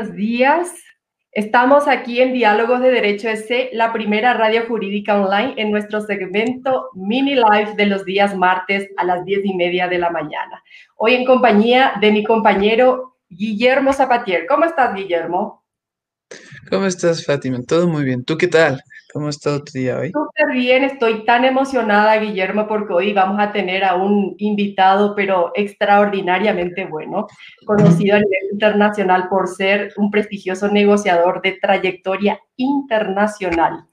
Buenos días. Estamos aquí en Diálogos de Derecho S, la primera radio jurídica online en nuestro segmento Mini Live de los días martes a las diez y media de la mañana. Hoy en compañía de mi compañero Guillermo Zapatier. ¿Cómo estás, Guillermo? ¿Cómo estás, Fátima? Todo muy bien. ¿Tú qué tal? ¿Cómo estado tu día hoy? Súper bien, estoy tan emocionada, Guillermo, porque hoy vamos a tener a un invitado, pero extraordinariamente bueno, conocido a nivel internacional por ser un prestigioso negociador de trayectoria internacional.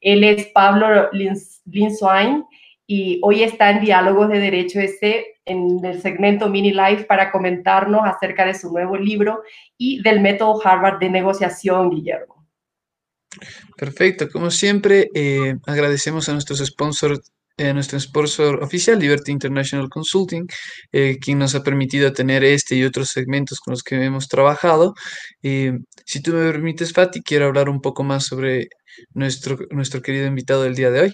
Él es Pablo Linswain y hoy está en Diálogos de Derecho ese en el segmento Mini Life para comentarnos acerca de su nuevo libro y del método Harvard de negociación, Guillermo. Perfecto, como siempre, eh, agradecemos a nuestros sponsors, a nuestro sponsor oficial, Liberty International Consulting, eh, quien nos ha permitido tener este y otros segmentos con los que hemos trabajado. Eh, si tú me permites, Fati, quiero hablar un poco más sobre nuestro, nuestro querido invitado del día de hoy.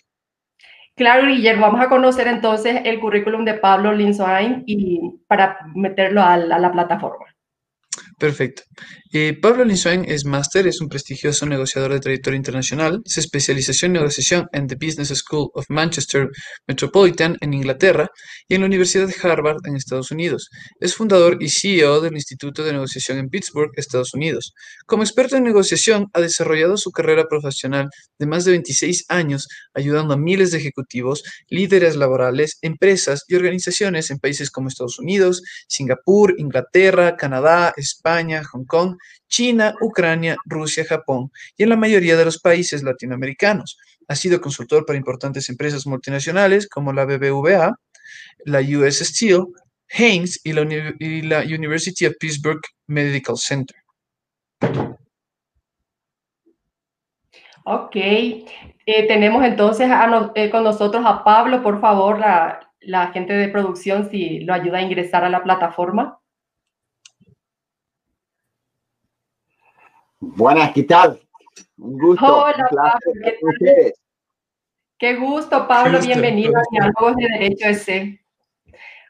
Claro, Guillermo, vamos a conocer entonces el currículum de Pablo Linsoain y para meterlo a la plataforma. Perfecto. Eh, Pablo Linswain es máster, es un prestigioso negociador de trayectoria internacional. Se especializó en negociación en The Business School of Manchester Metropolitan en Inglaterra y en la Universidad de Harvard en Estados Unidos. Es fundador y CEO del Instituto de Negociación en Pittsburgh, Estados Unidos. Como experto en negociación, ha desarrollado su carrera profesional de más de 26 años, ayudando a miles de ejecutivos, líderes laborales, empresas y organizaciones en países como Estados Unidos, Singapur, Inglaterra, Canadá, España, Hong Kong, China, Ucrania, Rusia, Japón y en la mayoría de los países latinoamericanos. Ha sido consultor para importantes empresas multinacionales como la BBVA, la US Steel, Haynes y la, University of Pittsburgh Medical Center. Ok, eh, tenemos entonces eh, con nosotros a Pablo, por favor, la, la gente de producción, si lo ayuda a ingresar a la plataforma. Buenas, ¿qué tal? Un gusto. Hola, Pablo, ¿qué, Qué gusto, Pablo. bienvenido a Diálogos de Derecho S.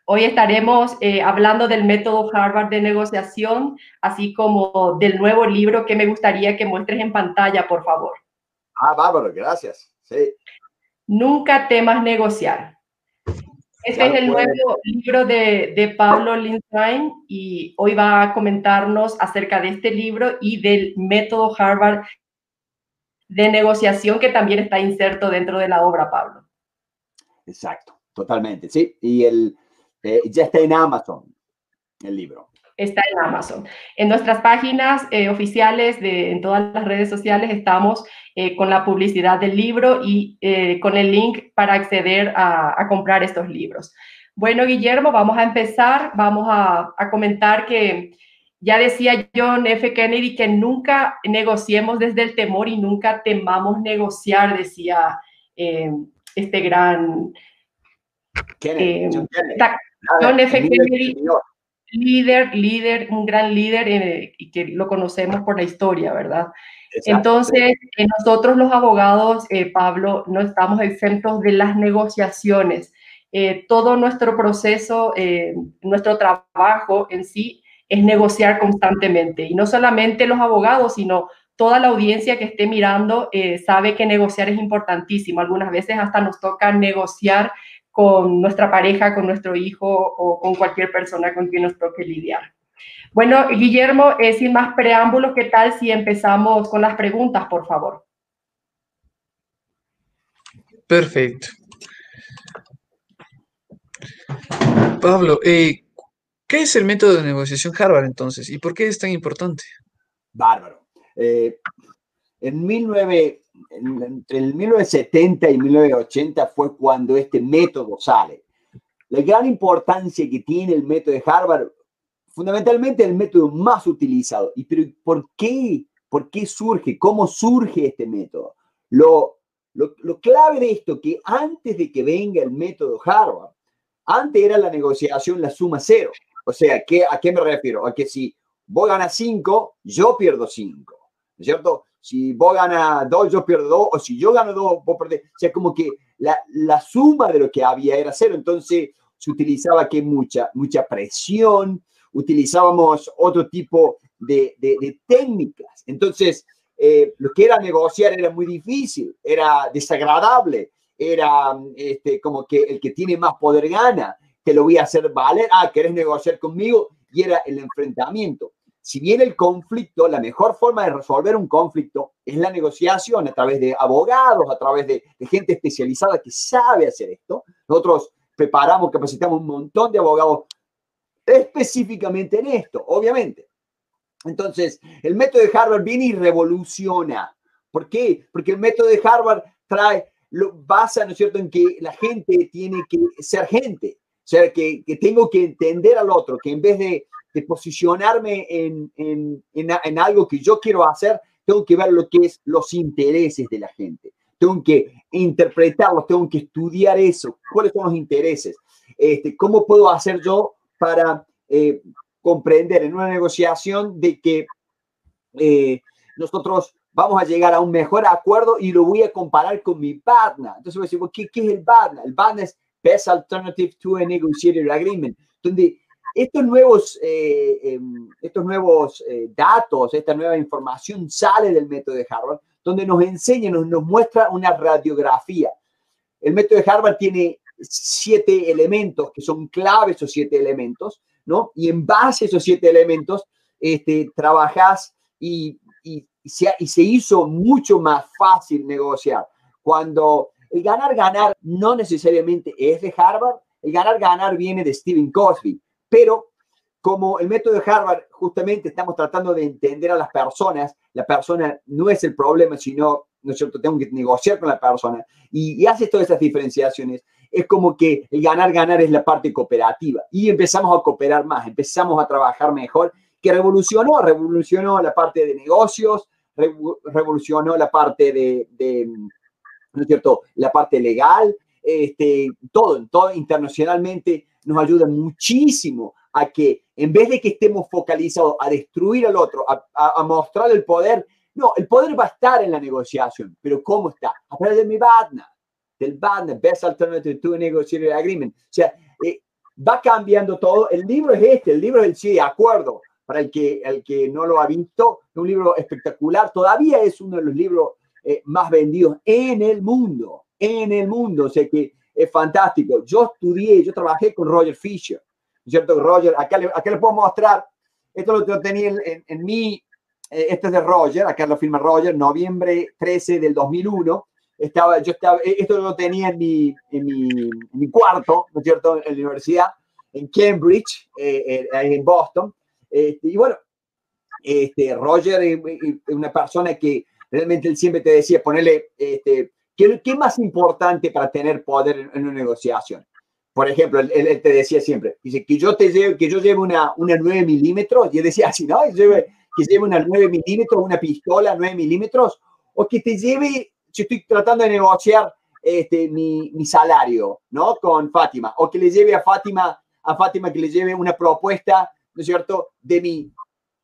Hoy estaremos eh, hablando del método Harvard de negociación, así como del nuevo libro que me gustaría que muestres en pantalla, por favor. Ah, bárbaro, gracias. Sí. Nunca temas negociar. Este es el nuevo libro de, de Pablo Lindstein y hoy va a comentarnos acerca de este libro y del método Harvard de negociación que también está inserto dentro de la obra, Pablo. Exacto, totalmente, sí. Y el, eh, ya está en Amazon, el libro está en Amazon. En nuestras páginas eh, oficiales, de, en todas las redes sociales, estamos eh, con la publicidad del libro y eh, con el link para acceder a, comprar estos libros. Bueno, Guillermo, vamos a empezar. Vamos a, a comentar que ya decía John F. Kennedy que nunca negociemos desde el temor y nunca temamos negociar, decía este gran... Kennedy, John F. Kennedy líder, líder, un gran líder eh, y que lo conocemos por la historia, ¿verdad? Entonces, eh, nosotros los abogados, eh, Pablo, no estamos exentos de las negociaciones. todo nuestro proceso, nuestro trabajo en sí es negociar constantemente. Y no solamente los abogados, sino toda la audiencia que esté mirando sabe que negociar es importantísimo. Algunas veces hasta nos toca negociar con nuestra pareja, con nuestro hijo o con cualquier persona con quien nos toque lidiar. Bueno, Guillermo, eh, sin más preámbulos, ¿qué tal si empezamos con las preguntas, por favor? Perfecto. Pablo, eh, ¿qué es el método de negociación Harvard entonces y por qué es tan importante? Bárbaro. Eh, en 19 entre el 1970 y 1980 fue cuando este método sale. La gran importancia que tiene el método de Harvard, fundamentalmente el método más utilizado. ¿Y pero por qué? ¿Por qué surge? ¿Cómo surge este método? Lo, lo, lo clave de esto, que antes de que venga el método Harvard, antes era la negociación la suma cero. O sea, ¿qué, ¿a qué me refiero? A que si vos ganas 5, yo pierdo 5. ¿No es cierto? Si vos ganas dos, yo pierdo dos, o si yo gano dos, vos perdés. O sea, como que la, la suma de lo que había era cero. Entonces se utilizaba que mucha, mucha presión, utilizábamos otro tipo de, de, técnicas. Entonces, eh, lo que era negociar era muy difícil, era desagradable, era este, como que el que tiene más poder gana, que lo voy a hacer valer, ah, ¿querés negociar conmigo? Y era el enfrentamiento. Si bien el conflicto, la mejor forma de resolver un conflicto es la negociación a través de abogados, a través de, gente especializada que sabe hacer esto. Nosotros preparamos, capacitamos un montón de abogados específicamente en esto, obviamente. Entonces, el método de Harvard viene y revoluciona. ¿Por qué? Porque el método de Harvard trae, lo basa, ¿no es cierto?, en que la gente tiene que ser gente. O sea, que tengo que entender al otro, que en vez de, de posicionarme en, en, en, en, algo que yo quiero hacer, tengo que ver lo que es los intereses de la gente. Tengo que interpretarlos, tengo que estudiar eso, cuáles son los intereses. Este, ¿Cómo puedo hacer yo para eh, comprender en una negociación de que eh, nosotros vamos a llegar a un mejor acuerdo y lo voy a comparar con mi partner. Entonces voy a decir, ¿qué, qué es el partner? El partner es Best Alternative to a Negotiated Agreement, donde estos nuevos, eh, em, estos nuevos eh, datos, esta nueva información sale del método de Harvard, donde nos enseña, nos, nos muestra una radiografía. El método de Harvard tiene siete elementos que son claves, esos siete elementos, ¿no? Y en base a esos siete elementos, este, trabajas y, se, y se hizo mucho más fácil negociar. Cuando el ganar-ganar no necesariamente es de Harvard, el ganar-ganar viene de Stephen Cosby, pero como el método de Harvard, justamente estamos tratando de entender a las personas, la persona no es el problema, sino, ¿no es cierto?, tengo que negociar con la persona y, y todas esas diferenciaciones es como que el ganar, ganar es la parte cooperativa y empezamos a cooperar más, empezamos a trabajar mejor, que revolucionó, revolucionó la parte de negocios, revolucionó la parte de, ¿no es cierto?, la parte legal, este, todo, todo internacionalmente nos ayuda muchísimo a que en vez de que estemos focalizados a destruir al otro, a, a, mostrar el poder, no, el poder va a estar en la negociación, pero ¿cómo está? A través de mi partner del BAN, Best Alternative to Negotiated Agreement. O sea, eh, va cambiando todo. El libro es este, el libro es el sí, de acuerdo. Para el que, el que no lo ha visto, es un libro espectacular. Todavía es uno de los libros eh, más vendidos en el mundo, en el mundo. O sea que es fantástico. Yo estudié, yo trabajé con Roger Fisher. ¿Cierto? Roger, acá le, acá le puedo mostrar. Esto lo tenía en, en, mi, eh, este es de Roger, acá lo firma Roger, noviembre 13 del 2001 estaba, yo estaba, e, esto lo tenía en mi, en mi, en mi cuarto, ¿no es cierto?, en la universidad, en Cambridge, eh, eh en Boston. Este, y bueno, este, Roger es una persona que realmente él siempre te decía, ponerle, este, ¿qué, ¿qué, más importante para tener poder en, una negociación? Por ejemplo, él, él, te decía siempre, dice, que yo, te lleve, que yo lleve una, una 9 milímetros, y él decía así, ¿no? Que lleve, que lleve una 9 milímetros, una pistola 9 milímetros, o que te lleve yo estoy tratando de negociar este, mi, mi, salario, ¿no? Con Fátima, o que le lleve a Fátima, a Fátima que le lleve una propuesta, ¿no es cierto?, de mi,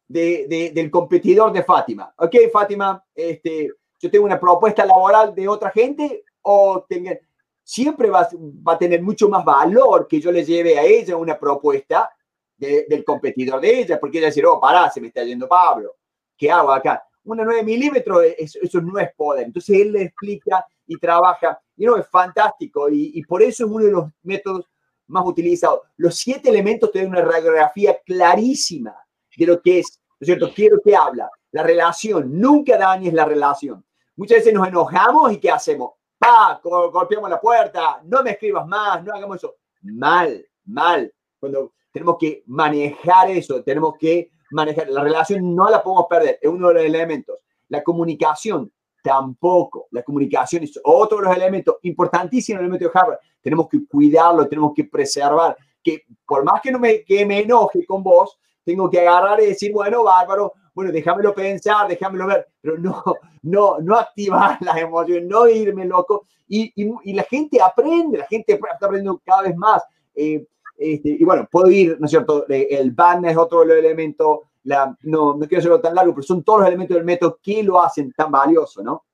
de, de, del competidor de Fátima. Ok, Fátima, este, yo tengo una propuesta laboral de otra gente, o tenga, siempre va, va a tener mucho más valor que yo le lleve a ella una propuesta de, del competidor de ella, porque ella decir, oh, pará, se me está yendo Pablo, ¿qué hago acá? una 9 milímetros, eso, eso, no es poder. Entonces él le explica y trabaja, y no, es fantástico, y, y, por eso es uno de los métodos más utilizados. Los siete elementos te dan una radiografía clarísima de lo que es, ¿no es cierto? Quiero que habla, la relación, nunca dañes la relación. Muchas veces nos enojamos y ¿qué hacemos? ¡Pa! Golpeamos la puerta, no me escribas más, no hagamos eso. Mal, mal. Cuando tenemos que manejar eso, tenemos que manejar. La relación no la podemos perder, es uno de los elementos. La comunicación tampoco. La comunicación es otro de los elementos importantísimos el elemento de Harvard. Tenemos que cuidarlo, tenemos que preservar. Que por más que no me, que me enoje con vos, tengo que agarrar y decir, bueno, bárbaro, bueno, déjamelo pensar, déjamelo ver, pero no, no, no activar las emociones, no irme loco. Y, y, la gente aprende, la gente está aprendiendo cada vez más. Eh, este, y bueno, puedo ir, ¿no es cierto? Eh, el ban es otro de los elementos, no, no quiero hacerlo tan largo, pero son todos los elementos del método que lo hacen tan valioso, ¿no?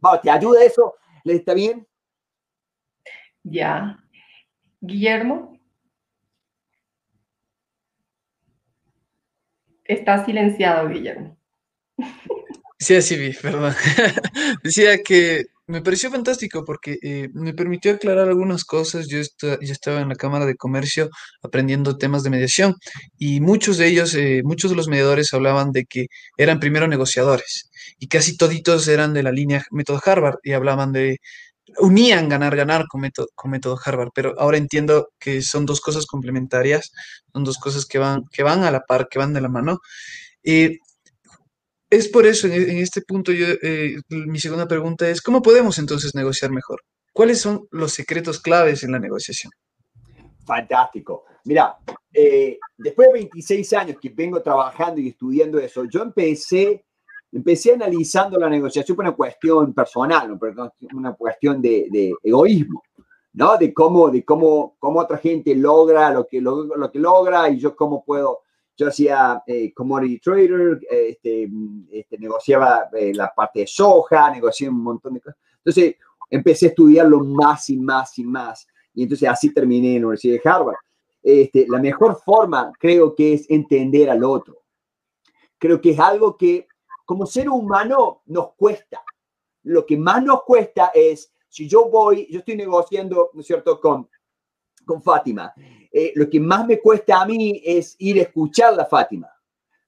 Vamos, ¿te ayuda eso? ¿Le está bien? Ya. Guillermo. Está silenciado, Guillermo. Sí, así vi, perdón. Decía que me pareció fantástico porque eh, me permitió aclarar algunas cosas. Yo, estaba en la Cámara de Comercio aprendiendo temas de mediación y muchos de ellos, eh, muchos de los mediadores hablaban de que eran primero negociadores y casi toditos eran de la línea método Harvard y hablaban de, unían ganar, ganar con método, con método Harvard, pero ahora entiendo que son dos cosas complementarias, son dos cosas que van, que van a la par, que van de la mano. Eh, es por eso, en, este punto, yo, eh, mi segunda pregunta es, ¿cómo podemos entonces negociar mejor? ¿Cuáles son los secretos claves en la negociación? Fantástico. Mira, eh, después de 26 años que vengo trabajando y estudiando eso, yo empecé, empecé analizando la negociación por una cuestión personal, una cuestión de, egoísmo, ¿no? De cómo, de cómo, cómo otra gente logra lo que, lo que logra y yo cómo puedo yo hacía eh, commodity trader, este, este, negociaba eh, la parte de soja, negocié un montón de cosas. Entonces empecé a estudiarlo más y más y más. Y entonces así terminé en la Universidad de Harvard. Este, la mejor forma creo que es entender al otro. Creo que es algo que como ser humano nos cuesta. Lo que más nos cuesta es, si yo voy, yo estoy negociando, ¿no es cierto?, con, con Fátima eh, lo que más me cuesta a mí es ir a escuchar a Fátima.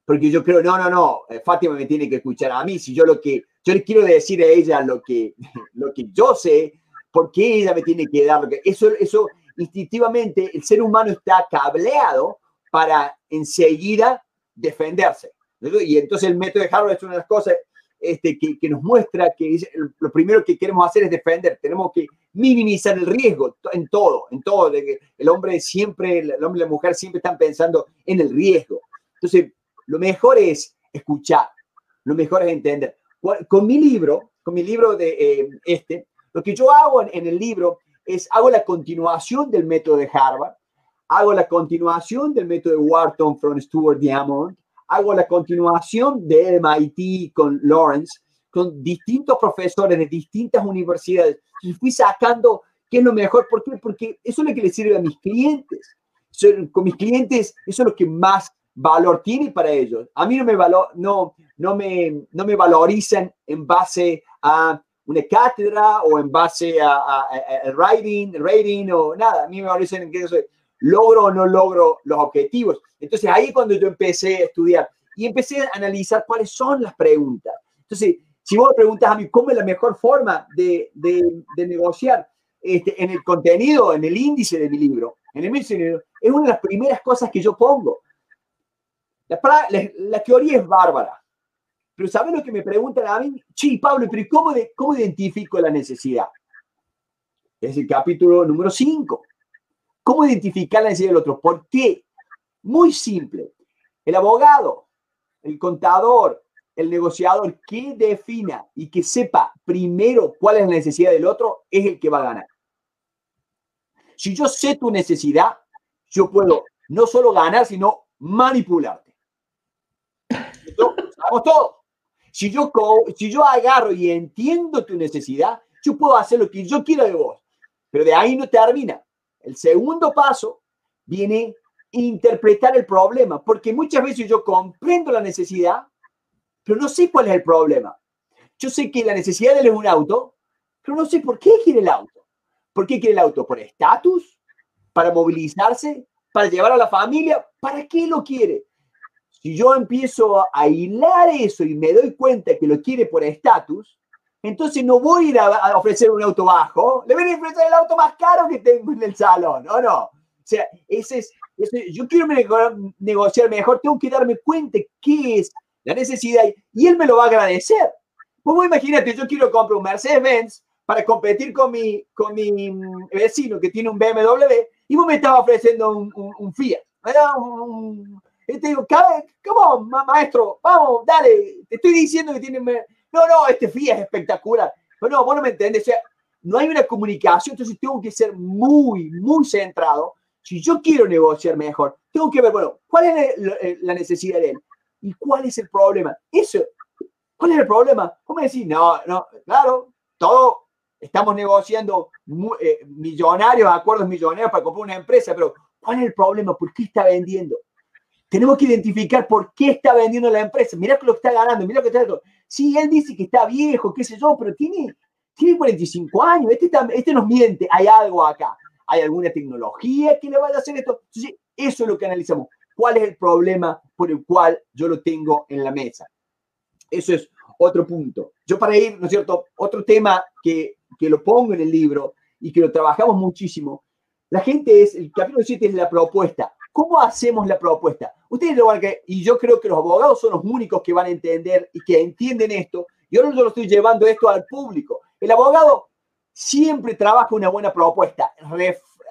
Porque yo creo, no, no, no, eh, Fátima me tiene que escuchar a mí. Si yo lo que, yo le quiero decir a ella lo que, lo que yo sé, ¿por qué ella me tiene que dar lo que... Eso, eso instintivamente, el ser humano está cableado para enseguida defenderse. Y entonces el método de Harvard es una de las cosas este, que, que, nos muestra que lo primero que queremos hacer es defender. Tenemos que minimizar el riesgo en todo, en todo. El hombre siempre, el hombre y la mujer siempre están pensando en el riesgo. Entonces, lo mejor es escuchar, lo mejor es entender. Con mi libro, con mi libro de eh, este, lo que yo hago en, el libro es hago la continuación del método de Harvard, hago la continuación del método de Wharton from Stuart Diamond, hago la continuación de MIT con Lawrence, con distintos profesores de distintas universidades. Y fui sacando qué es lo mejor. ¿Por qué? Porque eso es lo que le sirve a mis clientes. Con mis clientes, eso es lo que más valor tiene para ellos. A mí no me, valor, no, no me, no me valorizan en base a una cátedra o en base a, a, writing, rating o nada. A mí me valorizan en que soy logro o no logro los objetivos. Entonces ahí cuando yo empecé a estudiar y empecé a analizar cuáles son las preguntas. Entonces, si vos me preguntas a mí cómo es la mejor forma de, de, negociar este, en el contenido, en el índice de mi libro, en el índice es una de las primeras cosas que yo pongo. La, la, teoría es bárbara. Pero ¿sabes lo que me preguntan a mí? Sí, Pablo, pero ¿cómo, de, cómo identifico la necesidad? Es el capítulo número 5. ¿Cómo identificar la necesidad del otro? ¿Por qué? Muy simple. El abogado, el contador, el negociador que defina y que sepa primero cuál es la necesidad del otro es el que va a ganar. Si yo sé tu necesidad, yo puedo no solo ganar, sino manipularte. Sabemos todo. Si yo, si yo agarro y entiendo tu necesidad, yo puedo hacer lo que yo quiero de vos. Pero de ahí no termina. El segundo paso viene interpretar el problema, porque muchas veces yo comprendo la necesidad, pero no sé cuál es el problema. Yo sé que la necesidad de él es un auto, pero no sé por qué quiere el auto. ¿Por qué quiere el auto? ¿Por estatus? ¿Para movilizarse? ¿Para llevar a la familia? ¿Para qué lo quiere? Si yo empiezo a hilar eso y me doy cuenta que lo quiere por estatus, entonces no voy a ir a, ofrecer un auto bajo, le voy a ofrecer el auto más caro que tengo en el salón, ¿o no? O sea, ese es, yo quiero negociar mejor, tengo que darme cuenta qué es la necesidad y él me lo va a agradecer. Pues imagínate, yo quiero comprar un Mercedes-Benz para competir con mi, con mi vecino que tiene un BMW y vos me estabas ofreciendo un, un, Fiat. y te digo, ¿cómo, maestro? Vamos, dale, te estoy diciendo que tiene no, no, este FIA es espectacular. Pero no, vos no me entendés. O sea, no hay una comunicación, entonces tengo que ser muy, muy centrado. Si yo quiero negociar mejor, tengo que ver, bueno, ¿cuál es la necesidad de él? ¿Y cuál es el problema? Eso, ¿cuál es el problema? ¿Cómo decir? No, no, claro, todo, estamos negociando eh, millonarios, acuerdos millonarios para comprar una empresa, pero ¿cuál es el problema? ¿Por qué está vendiendo? Tenemos que identificar por qué está vendiendo la empresa. Mira lo que está ganando, mira lo que está ganando. Sí, él dice que está viejo, qué sé yo, pero tiene, tiene 45 años. Este, este nos miente. Hay algo acá. Hay alguna tecnología que le vaya a hacer esto. Entonces, eso es lo que analizamos. ¿Cuál es el problema por el cual yo lo tengo en la mesa? Eso es otro punto. Yo para ir, ¿no es cierto? Otro tema que, que lo pongo en el libro y que lo trabajamos muchísimo. La gente es, el capítulo 7 es la propuesta. ¿Cómo hacemos la propuesta? Ustedes lo van a y yo creo que los abogados son los únicos que van a entender y que entienden esto. Y ahora yo lo estoy llevando esto al público. El abogado siempre trabaja una buena propuesta,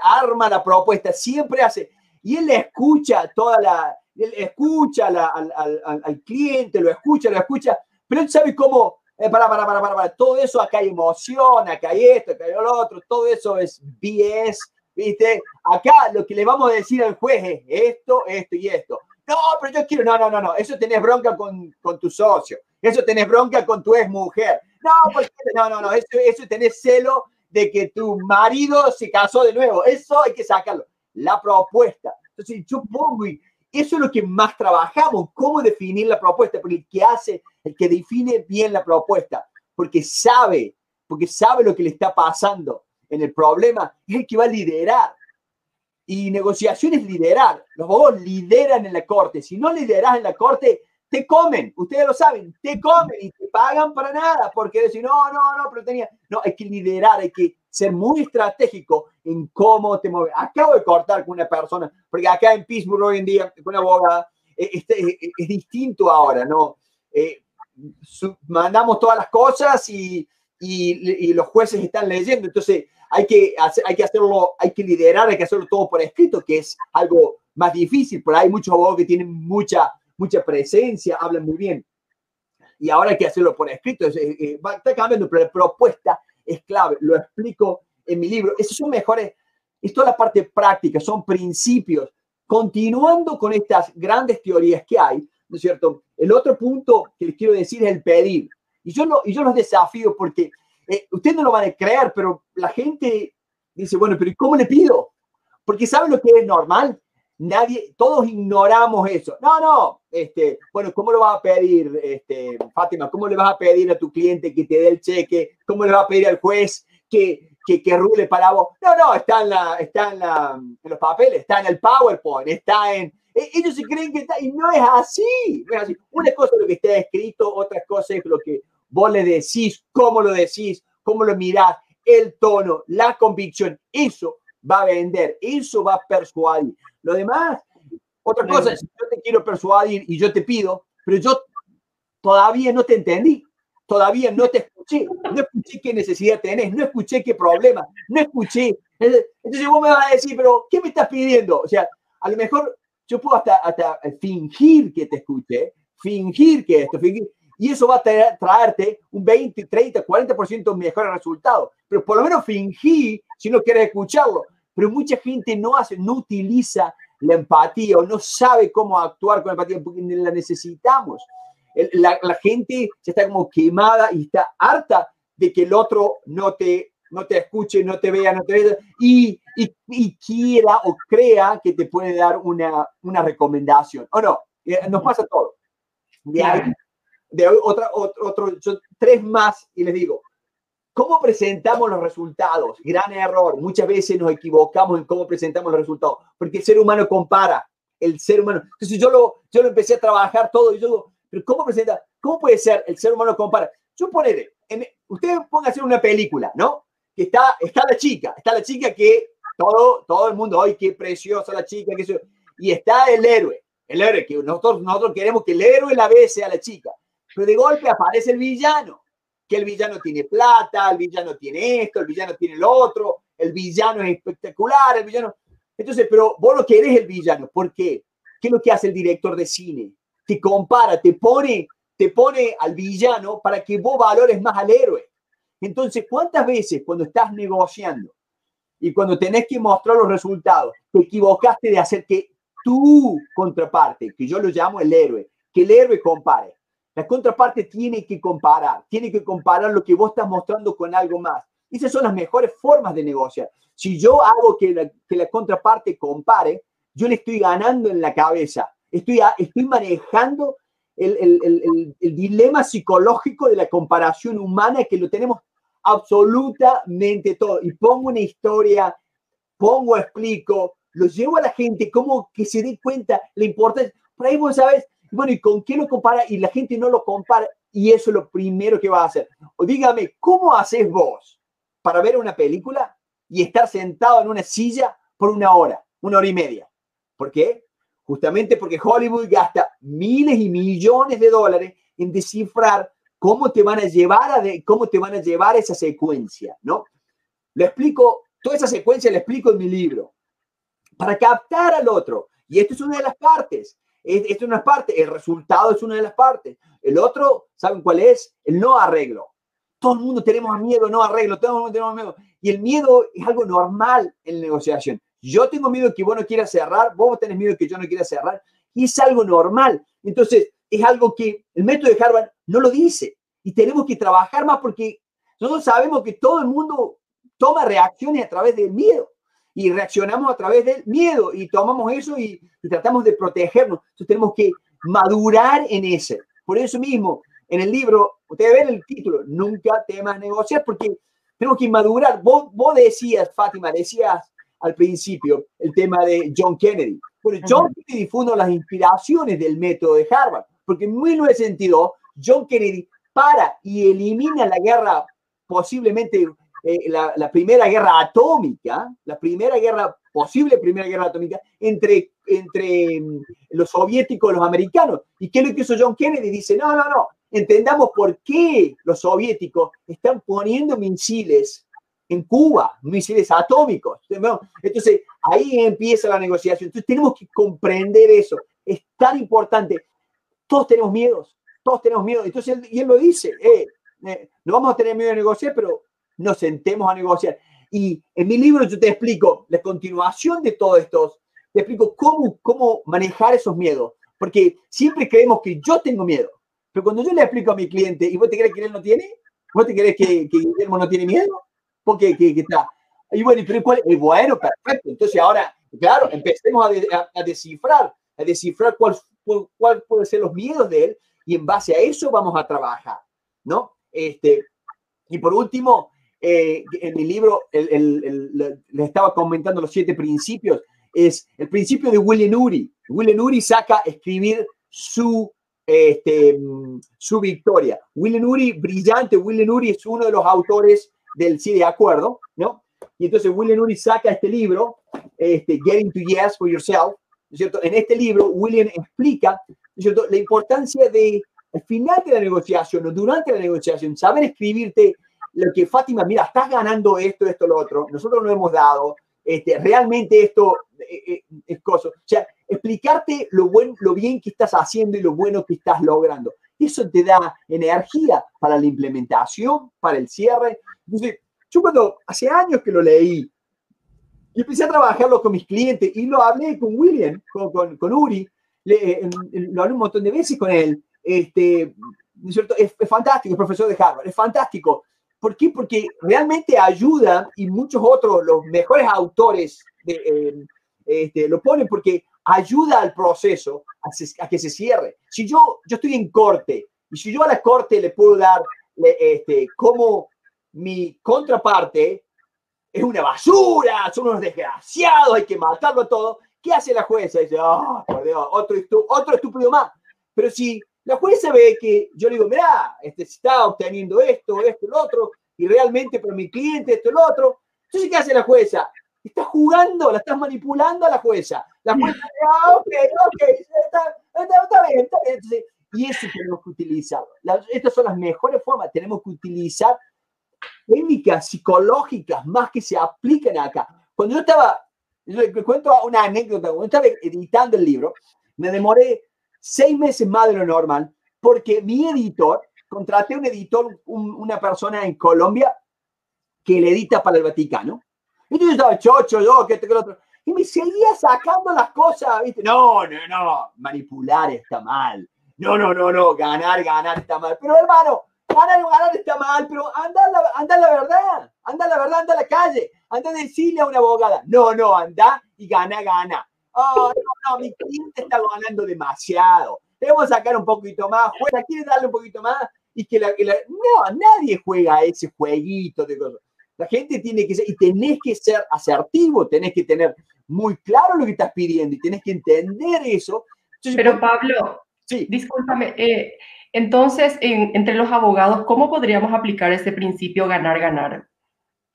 arma la propuesta, siempre hace, y él le escucha toda la, él escucha al, al, al, cliente, lo escucha, lo escucha, pero él sabe cómo, eh, para, para, para, para, para, todo eso, acá hay emoción, acá hay esto, acá hay lo otro, todo eso es BS, ¿viste? Acá lo que le vamos a decir al juez es esto, esto y esto. No, pero yo quiero, no, no, no, no, eso tenés bronca con, con tu socio, eso tenés bronca con tu ex mujer. No, porque, no, no, no, eso, eso tenés celo de que tu marido se casó de nuevo, eso hay que sacarlo. La propuesta. Entonces, yo pongo y eso es lo que más trabajamos, cómo definir la propuesta, porque el que hace, el que define bien la propuesta, porque sabe, porque sabe lo que le está pasando en el problema, es el que va a liderar. Y negociación es liderar. Los abogados lideran en la corte. Si no lideras en la corte, te comen, ustedes lo saben, te comen y te pagan para nada, porque decir, no, no, no, pero tenía, no, hay que liderar, hay que ser muy estratégico en cómo te mueves. Acabo de cortar con una persona, porque acá en Pittsburgh hoy en día, con una abogada, eh, este, eh, eh, es, distinto ahora, ¿no? mandamos todas las cosas y, y, los jueces están leyendo, entonces hay que, hacer, hay que hacerlo, hay que liderar, hay que hacerlo todo por escrito, que es algo más difícil, pero hay muchos abogados que tienen mucha mucha presencia, hablan muy bien. Y ahora hay que hacerlo por escrito, está cambiando, pero la propuesta es clave, lo explico en mi libro. Esos son mejores, es toda la parte práctica, son principios. Continuando con estas grandes teorías que hay, ¿no es cierto? El otro punto que les quiero decir es el pedir. Y yo, no, y yo los desafío porque eh, ustedes no lo van a creer, pero la gente dice, bueno, pero ¿cómo le pido? Porque ¿saben lo que es normal? nadie, todos ignoramos eso. No, no, este, bueno, ¿cómo lo vas a pedir, este, Fátima? ¿Cómo le vas a pedir a tu cliente que te dé el cheque? ¿Cómo le vas a pedir al juez que, que, que rule para vos? No, no, está en, la, está en los papeles, está en el PowerPoint, está en... E, ellos se creen que está, y no es así, no es así. Una cosa es lo que está escrito, otra cosa es lo que vos le decís, cómo lo decís, cómo lo mirás, el tono, la convicción, eso va a vender, eso va a persuadir. Lo demás, otra cosa, si yo te quiero persuadir y yo te pido, pero yo todavía no te entendí, todavía no te escuché, no escuché qué necesidad tenés, no escuché qué problema, no escuché. Entonces vos me vas a decir, pero ¿qué me estás pidiendo? O sea, a lo mejor yo puedo hasta, hasta fingir que te escuché, fingir que esto, fingir, y eso va a traerte un 20, 30, 40% mejor resultado. Pero por lo menos fingí si no quieres escucharlo. Pero mucha gente no hace, no utiliza la empatía o no sabe cómo actuar con empatía porque la necesitamos. La, gente ya está como quemada y está harta de que el otro no te, no te escuche, no te vea, no te vea y, y, quiera o crea que te puede dar una, una recomendación. O no, eh, nos pasa todo. De, ahí, de otra, otro, otro, tres más y les digo, ¿Cómo presentamos los resultados? Gran error. Muchas veces nos equivocamos en cómo presentamos los resultados, porque el ser humano compara. El ser humano. Entonces yo lo, yo lo empecé a trabajar todo y yo pero ¿cómo presenta? ¿Cómo puede ser? El ser humano compara. Yo ponele, ustedes pongan a hacer una película, ¿no? Que está, está la chica, está la chica que todo, todo el mundo, ¡ay, qué preciosa la chica! Y está el héroe, el héroe que nosotros, nosotros queremos que el héroe la bese a la chica. Pero de golpe aparece el villano que el villano tiene plata, el villano tiene esto, el villano tiene lo otro, el villano es espectacular, el villano... Entonces, pero vos lo que eres el villano, ¿por qué? ¿Qué es lo que hace el director de cine? Te compara, te pone, te pone al villano para que vos valores más al héroe. Entonces, ¿cuántas veces cuando estás negociando y cuando tenés que mostrar los resultados, te equivocaste de hacer que tu contraparte, que yo lo llamo el héroe, que el héroe compare? La contraparte tiene que comparar, tiene que comparar lo que vos estás mostrando con algo más. Esas son las mejores formas de negociar. Si yo hago que la, que la contraparte compare, yo le estoy ganando en la cabeza. Estoy, estoy manejando el, el, dilema psicológico de la comparación humana que lo tenemos absolutamente todo. Y pongo una historia, pongo, explico, lo llevo a la gente como que se dé cuenta la importancia. Por ahí vos sabes, bueno, ¿y con qué lo compara? Y la gente no lo compara y eso es lo primero que va a hacer. O dígame, ¿cómo haces vos para ver una película y estar sentado en una silla por una hora, una hora y media? ¿Por qué? Justamente porque Hollywood gasta miles y millones de dólares en descifrar cómo te van a llevar a cómo te van a llevar esa secuencia, ¿no? Le explico, toda esa secuencia le explico en mi libro. Para captar al otro. Y esto es una de las partes. Esto es una parte. El resultado es una de las partes. El otro, ¿saben cuál es? El no arreglo. Todo el mundo tenemos miedo, no arreglo, todo el mundo tenemos miedo. Y el miedo es algo normal en la negociación. Yo tengo miedo que vos no quieras cerrar, vos tenés miedo que yo no quiera cerrar, y es algo normal. Entonces, es algo que el método de Harvard no lo dice. Y tenemos que trabajar más porque nosotros sabemos que todo el mundo toma reacciones a través del miedo. Y reaccionamos a través del miedo y tomamos eso y, tratamos de protegernos. Entonces tenemos que madurar en ese. Por eso mismo, en el libro, ustedes ven el título, Nunca temas negociar, porque tenemos que madurar. Vos, vos decías, Fátima, decías al principio el tema de John Kennedy. Bueno, John Kennedy de las inspiraciones del método de Harvard, porque en 1962 John Kennedy para y elimina la guerra, posiblemente eh, la, primera guerra atómica, la primera guerra, posible primera guerra atómica, entre, entre mm, los soviéticos y los americanos. ¿Y qué es lo que hizo John Kennedy? Dice, no, no, no, entendamos por qué los soviéticos están poniendo misiles en Cuba, misiles atómicos. Entonces, ahí empieza la negociación. Entonces, tenemos que comprender eso. Es tan importante. Todos tenemos miedos, todos tenemos miedo. Entonces, y él lo dice, eh, eh, no vamos a tener miedo de negociar, pero nos sentemos a negociar. Y en mi libro yo te explico la continuación de todos estos, te explico cómo, cómo manejar esos miedos. Porque siempre creemos que yo tengo miedo. Pero cuando yo le explico a mi cliente, ¿y vos te crees que él no tiene? ¿Vos te crees que, que Guillermo no tiene miedo? Porque que, está. Y bueno, pero ¿cuál? bueno, perfecto. Entonces ahora, claro, empecemos a, a, descifrar, a descifrar cuál, cuál, cuál pueden ser los miedos de él y en base a eso vamos a trabajar, ¿no? Este, y por último, eh, en mi libro le estaba comentando los siete principios, es el principio de William Uri. William Uri saca escribir su, este, su victoria. William Uri, brillante, William Uri es uno de los autores del Sí de Acuerdo, ¿no? Y entonces William Uri saca este libro, este, Getting to Yes for Yourself, cierto? En este libro, William explica, cierto? La importancia de, al final de la negociación o durante la negociación, saber escribirte lo que Fátima, mira, estás ganando esto, esto, lo otro, nosotros no hemos dado, este, realmente esto eh, eh, es cosa. O sea, explicarte lo, buen, lo bien que estás haciendo y lo bueno que estás logrando. Eso te da energía para la implementación, para el cierre. Entonces, yo cuando hace años que lo leí, y empecé a trabajarlo con mis clientes y lo hablé con William, con, con, Uri, le, lo hablé un montón de veces con él. Este, cierto? Es, es, fantástico, es profesor de Harvard, es fantástico. ¿Por qué? Porque realmente ayuda y muchos otros, los mejores autores, eh, este, lo ponen porque ayuda al proceso a, que se cierre. Si yo, yo estoy en corte y si yo a la corte le puedo dar este, como mi contraparte es una basura, son unos desgraciados, hay que matarlo a todo, ¿qué hace la jueza? Dice, oh, por Dios, otro, otro estúpido más. Pero si la jueza ve que yo le digo, mira, este está obteniendo esto, esto, lo otro, y realmente para mi cliente esto, lo otro. Entonces, ¿qué hace la jueza? Está jugando, la estás manipulando a la jueza. La jueza dice, ah, ok, ok, está, está, bien, está bien. y eso tenemos que utilizar. estas son las mejores formas. Tenemos que utilizar técnicas psicológicas más que se aplican acá. Cuando yo estaba, le cuento una anécdota, cuando estaba editando el libro, me demoré seis meses más de lo normal, porque mi editor, contraté un editor, una persona en Colombia que le edita para el Vaticano. Y yo estaba chocho, yo, que este, que otro. Y me seguía sacando las cosas, ¿viste? No, no, no, manipular está mal. No, no, no, no, ganar, ganar está mal. Pero hermano, ganar, ganar está mal, pero anda la, anda la verdad, anda la verdad, anda a la calle, anda a decirle a una abogada. No, no, anda y gana, gana. Oh, no, no, mi cliente está ganando demasiado, debemos sacar un poquito más, juega, quiere darle un poquito más y que la, no, nadie juega ese jueguito de cosas. La gente tiene que ser, y tenés que ser asertivo, tenés que tener muy claro lo que estás pidiendo y tenés que entender eso. Pero Pablo, sí. discúlpame, eh, entonces, entre los abogados, ¿cómo podríamos aplicar ese principio ganar-ganar?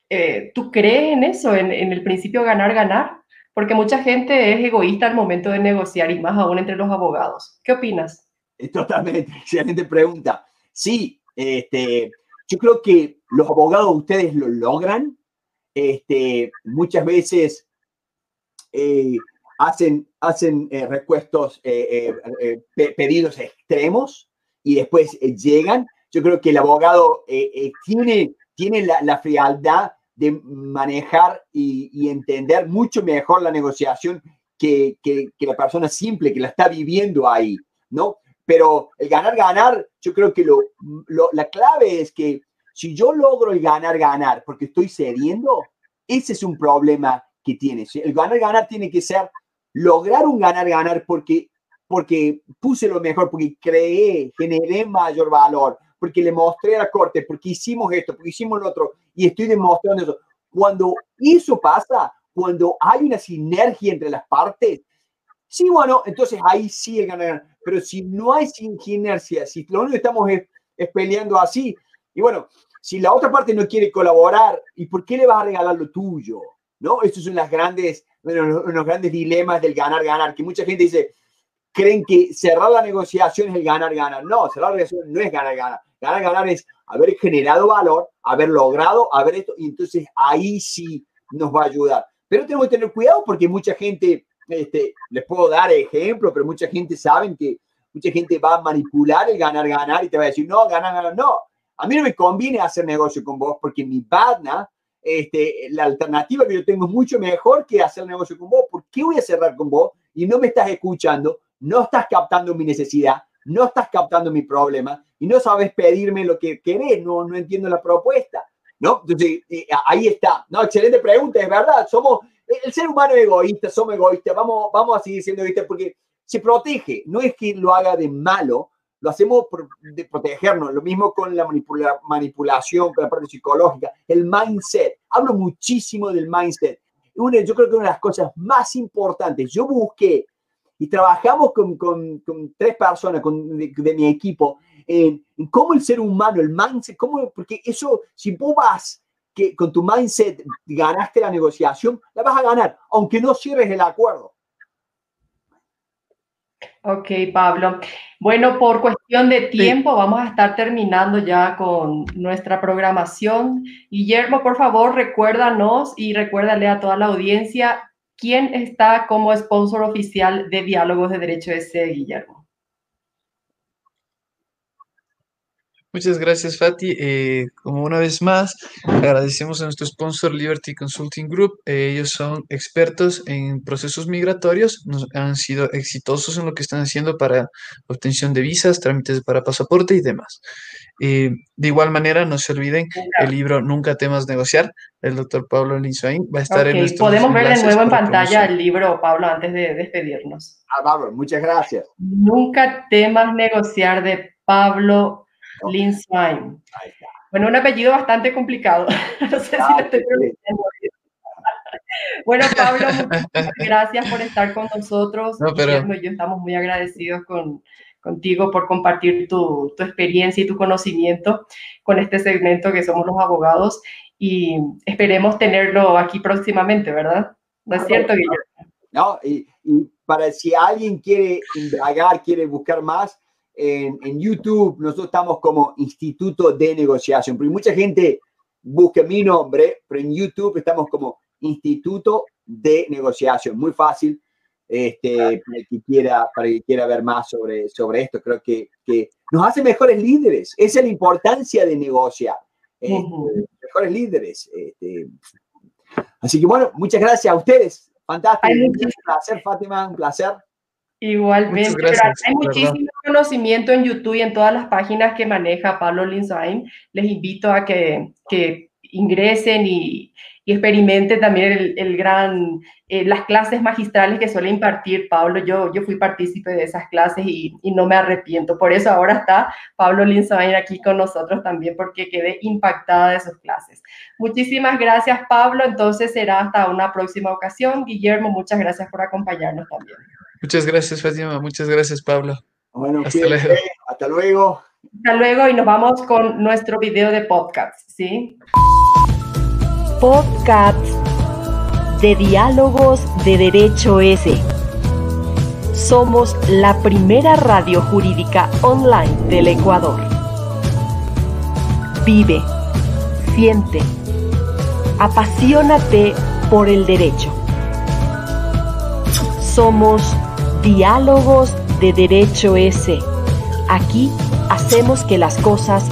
Eh, ¿Tú crees en eso, en, el principio ganar-ganar? Porque mucha gente es egoísta al momento de negociar y más aún entre los abogados. ¿Qué opinas? Totalmente, excelente pregunta. Sí, este, yo creo que los abogados ustedes lo logran. Este, muchas veces eh, hacen, hacen eh, recuestos, pedidos extremos y después llegan. Yo creo que el abogado tiene, tiene la, la frialdad de manejar y, entender mucho mejor la negociación que, que, la persona simple que la está viviendo ahí, ¿no? Pero el ganar-ganar, yo creo que lo, la clave es que si yo logro el ganar-ganar porque estoy cediendo, ese es un problema que tienes. El ganar-ganar tiene que ser lograr un ganar-ganar porque, porque puse lo mejor, porque creé, generé mayor valor, porque le mostré a la corte, porque hicimos esto, porque hicimos lo otro, y estoy demostrando eso. Cuando eso pasa, cuando hay una sinergia entre las partes, sí, bueno, entonces ahí sí el ganar. Pero si no hay sinergia, si lo único que estamos es, peleando así, y bueno, si la otra parte no quiere colaborar, ¿y por qué le vas a regalar lo tuyo? ¿No? Estos son las grandes, bueno, los grandes dilemas del ganar-ganar, que mucha gente dice, creen que cerrar la negociación es el ganar-ganar. No, cerrar la negociación no es ganar-ganar. Ganar-ganar es haber generado valor, haber logrado, haber esto, y entonces ahí sí nos va a ayudar. Pero tenemos que tener cuidado porque mucha gente, este, les puedo dar ejemplos, pero mucha gente sabe que mucha gente va a manipular el ganar-ganar y te va a decir, no, ganar-ganar, no. A mí no me conviene hacer negocio con vos porque mi partner, este, la alternativa que yo tengo es mucho mejor que hacer negocio con vos. ¿Por qué voy a cerrar con vos y no me estás escuchando? No estás captando mi necesidad, no estás captando mi problema y no sabes pedirme lo que querés, no, no entiendo la propuesta. ¿No? Entonces, eh, ahí está. No, excelente pregunta, es verdad. Somos, el ser humano es egoísta, somos egoístas, vamos, vamos a seguir siendo egoístas porque se protege. No es que lo haga de malo, lo hacemos por, de protegernos. Lo mismo con la manipulación, con la parte psicológica, el mindset. Hablo muchísimo del mindset. Una, yo creo que una de las cosas más importantes, yo busqué y trabajamos con, con, con tres personas con, de, mi equipo en, cómo el ser humano, el mindset, cómo, porque eso, si vos vas que con tu mindset ganaste la negociación, la vas a ganar, aunque no cierres el acuerdo. Ok, Pablo. Bueno, por cuestión de tiempo, vamos a estar terminando ya con nuestra programación. Guillermo, por favor, recuérdanos y recuérdale a toda la audiencia ¿Quién está como sponsor oficial de Diálogos de Derecho ese, Guillermo? Muchas gracias, Fati. Eh, como una vez más, agradecemos a nuestro sponsor Liberty Consulting Group. Eh, ellos son expertos en procesos migratorios, nos, han sido exitosos en lo que están haciendo para obtención de visas, trámites para pasaporte y demás. Eh, de igual manera, no se olviden, el libro Nunca temas negociar, el doctor Pablo Linzoain, va a estar en nuestro Podemos ver de nuevo en pantalla el libro, Pablo, antes de despedirnos. Ah, Pablo, muchas gracias. Nunca temas negociar de Pablo Linsheim. Bueno, un apellido bastante complicado. no sé si lo estoy pronunciando Bueno, Pablo, muchas gracias por estar con nosotros. No, pero... yo estamos muy agradecidos con, contigo por compartir tu, tu, experiencia y tu conocimiento con este segmento que somos los abogados y esperemos tenerlo aquí próximamente, ¿verdad? ¿No es cierto, Guillermo? No, y, y, para si alguien quiere indagar, quiere buscar más, en, YouTube nosotros estamos como Instituto de Negociación, porque mucha gente busca mi nombre, pero en YouTube estamos como Instituto de Negociación. Muy fácil este, para, el que quiera, para que quiera ver más sobre, sobre esto. Creo que, que nos hace mejores líderes. Esa es la importancia de negociar. Este, mejores líderes. Este. Así que bueno, muchas gracias a ustedes. Fantástico. Un placer, Fátima, un placer. Igualmente, hay muchísimo conocimiento en YouTube y en todas las páginas que maneja Pablo Linzain. Les invito a que, ingresen y, experimente también el, gran, eh, las clases magistrales que suele impartir Pablo. Yo, yo fui partícipe de esas clases y, no me arrepiento. Por eso ahora está Pablo Linsain aquí con nosotros también, porque quedé impactada de sus clases. Muchísimas gracias, Pablo. Entonces será hasta una próxima ocasión. Guillermo, muchas gracias por acompañarnos también. Muchas gracias, Fátima. Muchas gracias, Pablo. Bueno, hasta luego. Hasta luego. Hasta luego y nos vamos con nuestro video de podcast, ¿sí? Podcast de Diálogos de Derecho S. Somos la primera radio jurídica online del Ecuador. Vive, siente, apasionate por el derecho. Somos Diálogos de Derecho S. Aquí hacemos que las cosas